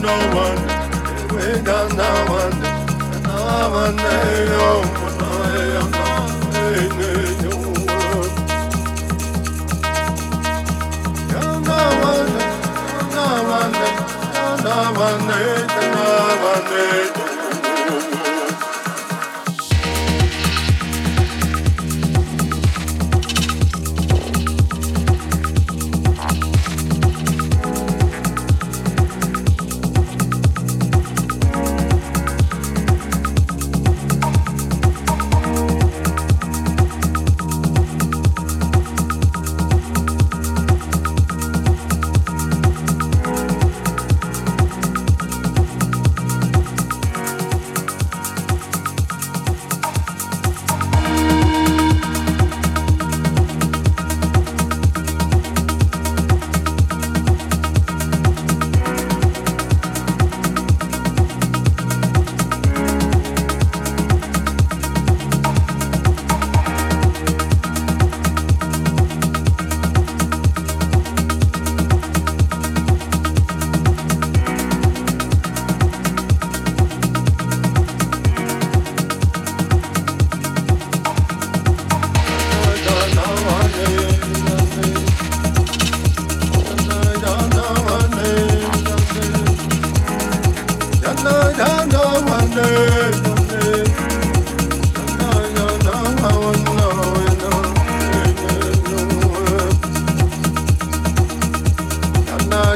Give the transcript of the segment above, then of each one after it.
no one, we got no one, no one, eh, oh, eh, oh, eh, oh, no one, no one, no one, no one, no one, no one, no one, no one, no one, no one, no one, no one,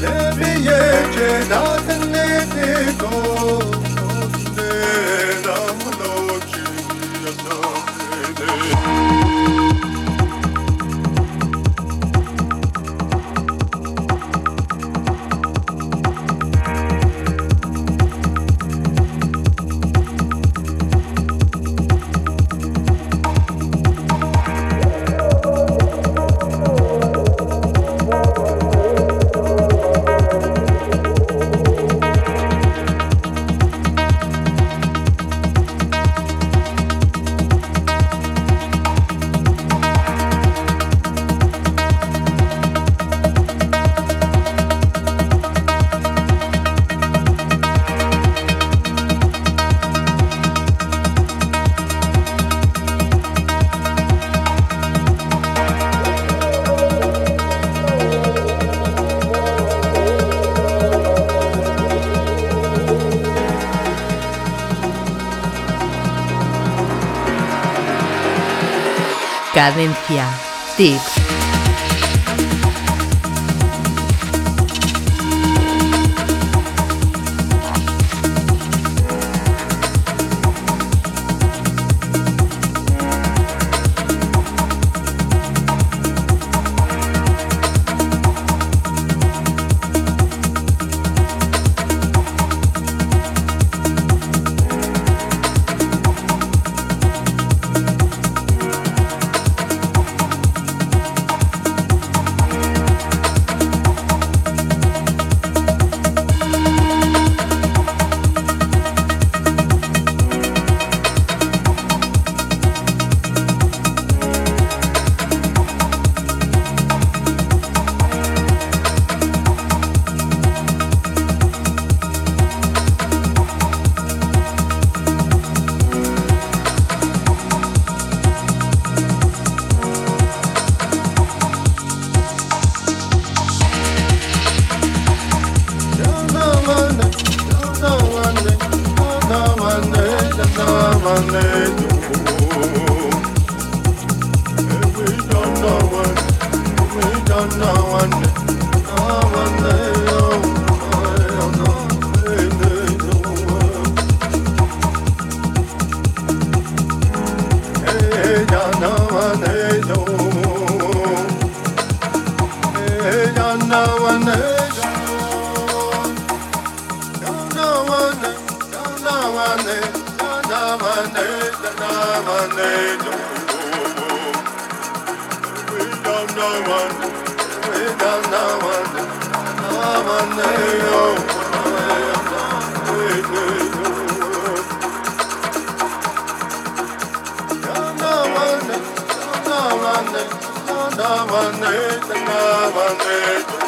Debiye cenaten nedir Cadencia. Tip. Namaste, Namaste, Namaste.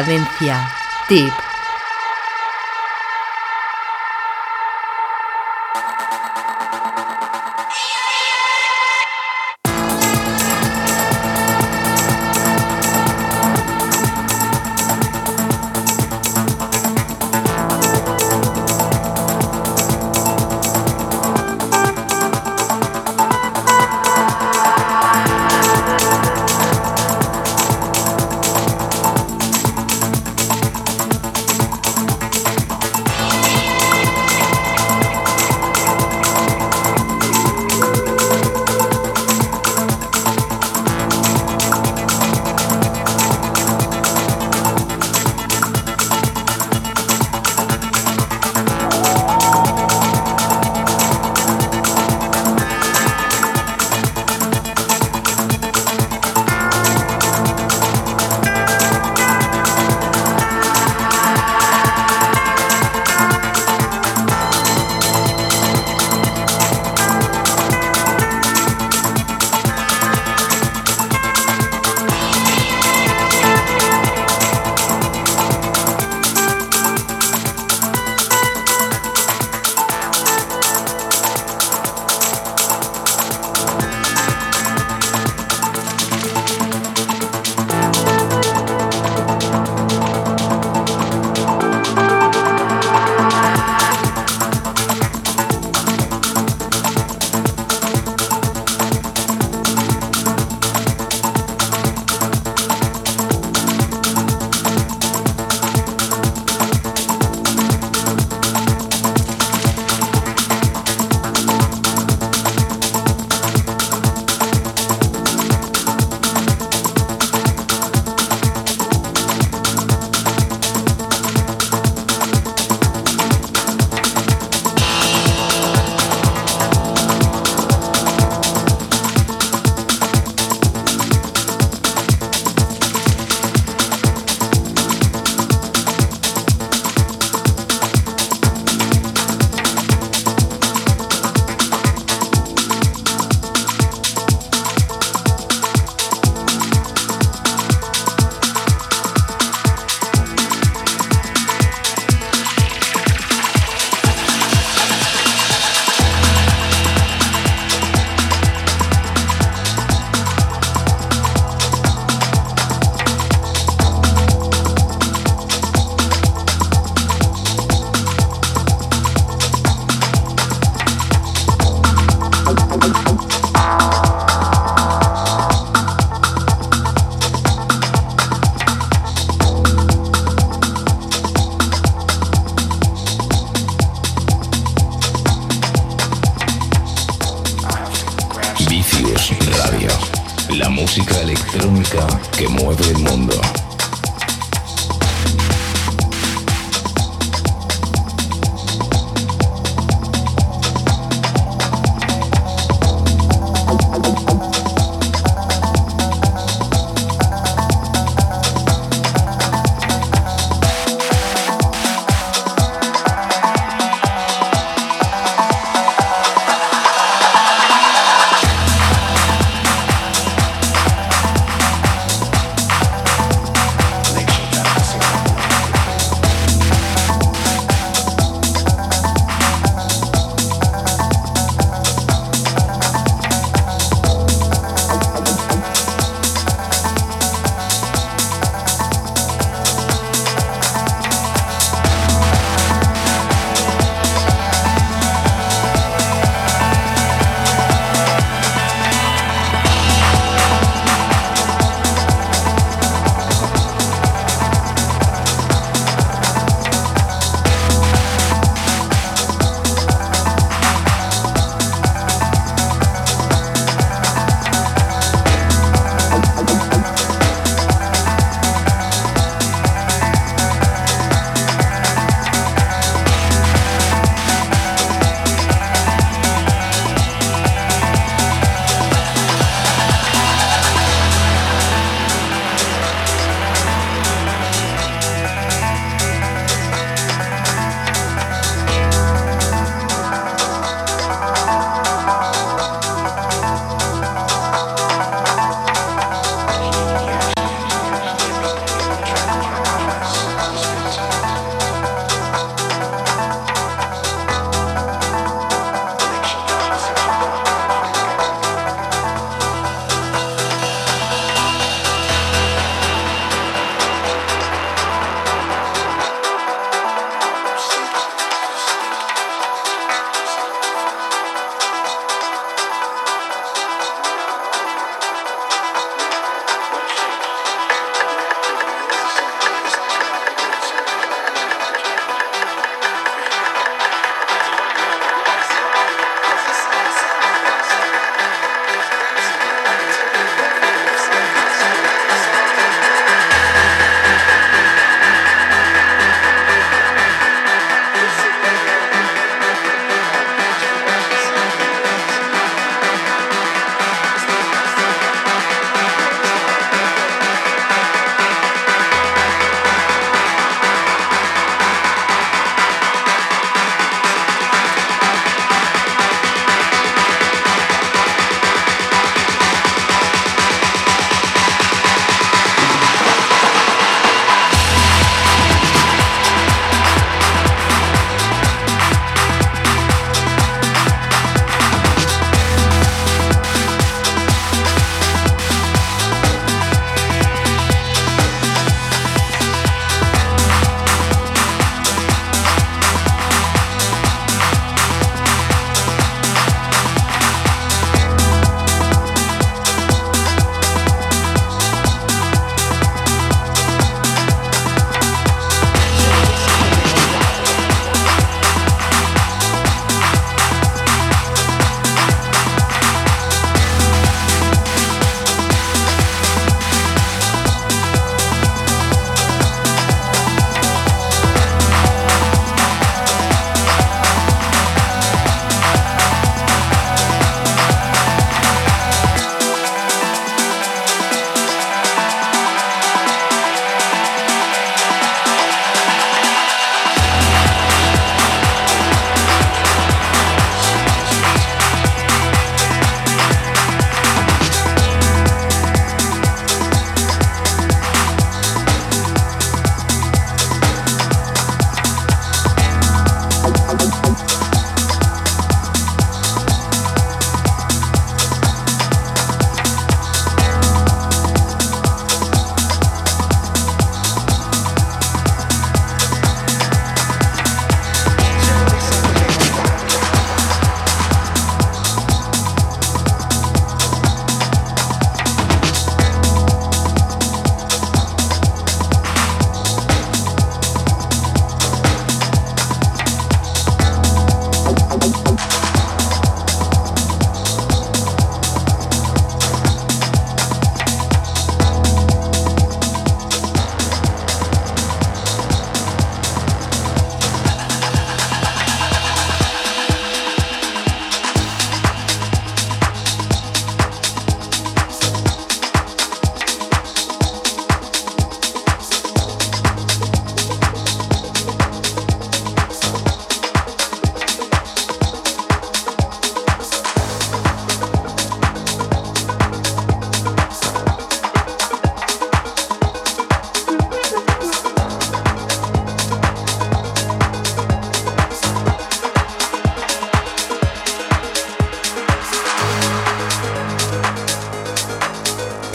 Cadencia. Tip.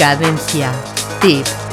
Cadencia. Tip.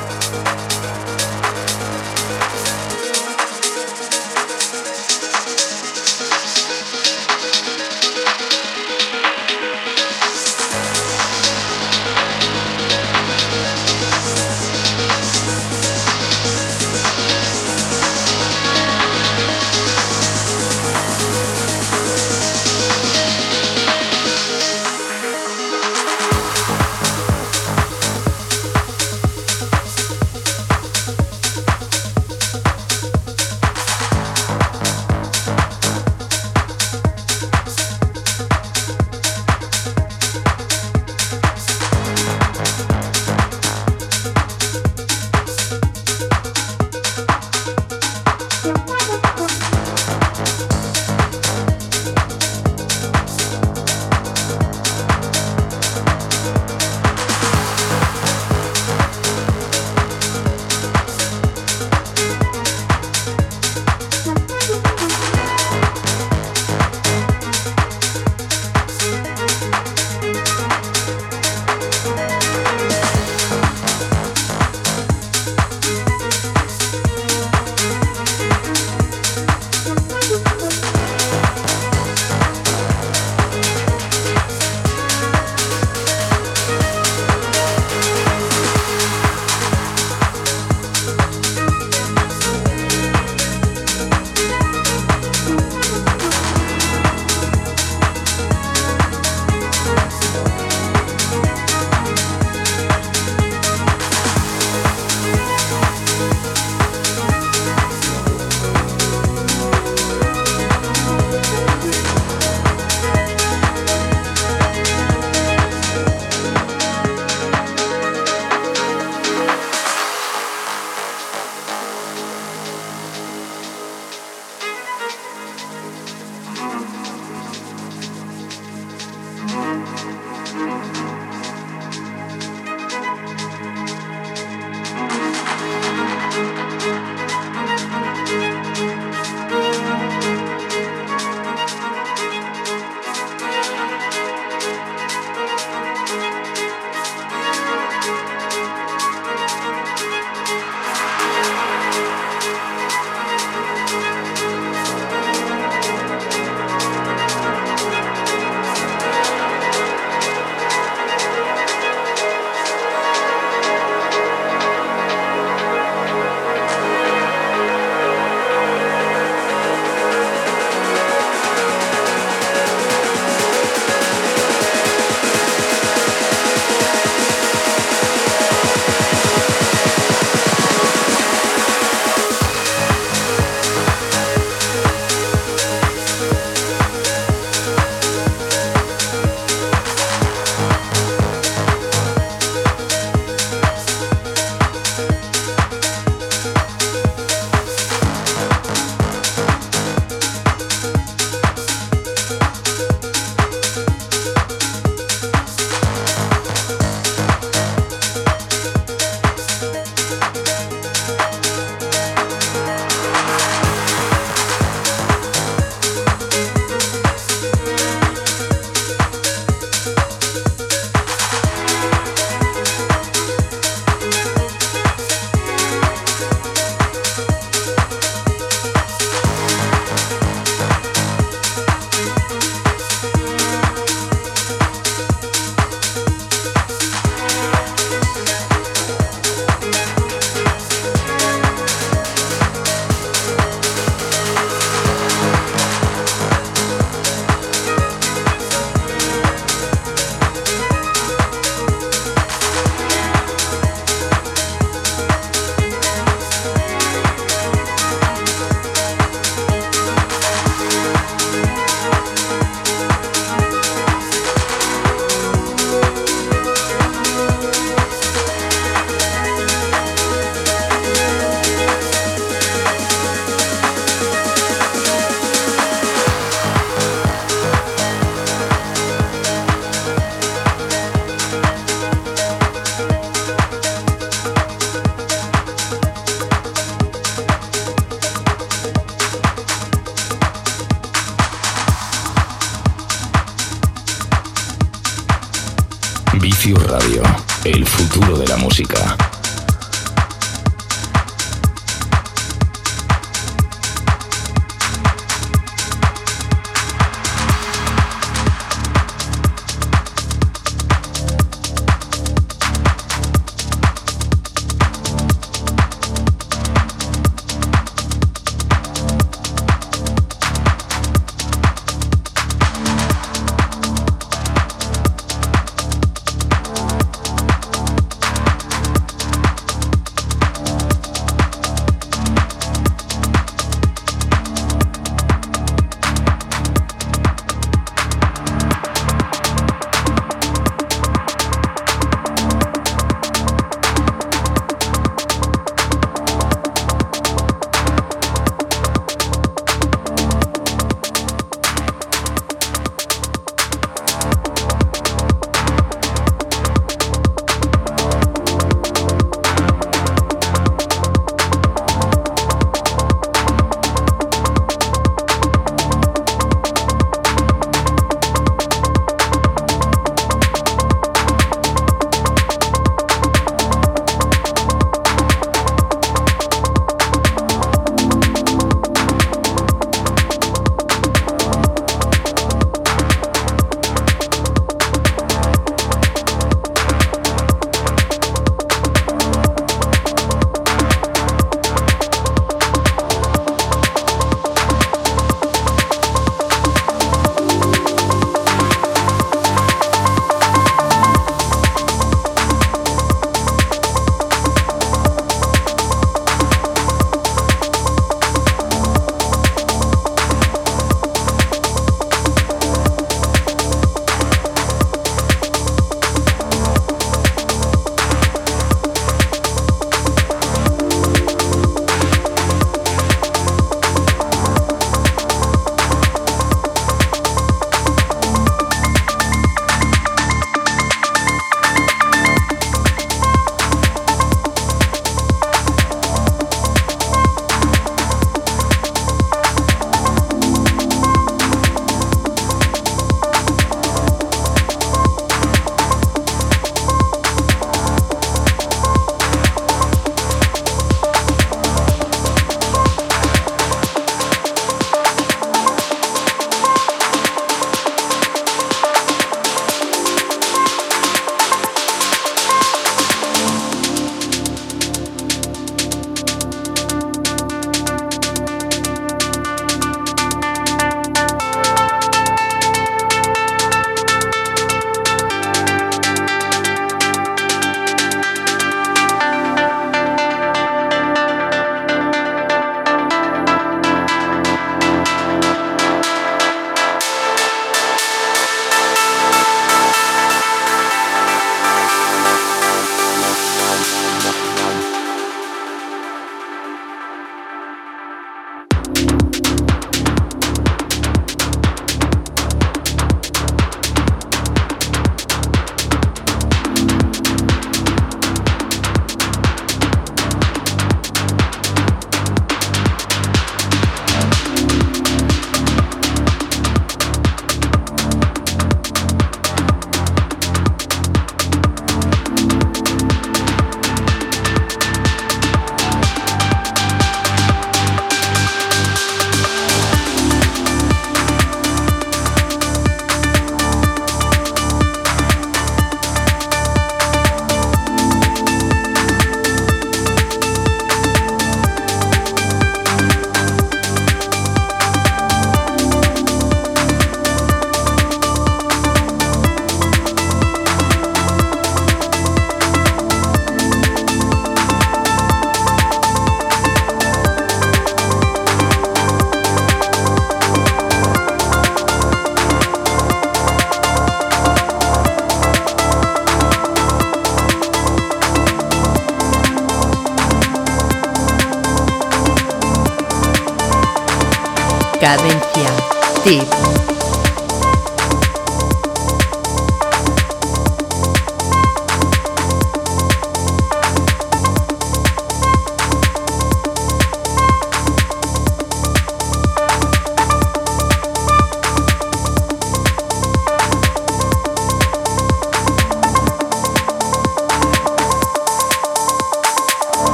Música.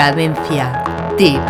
Cadencia. Tip.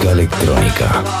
Muzyka elektronika.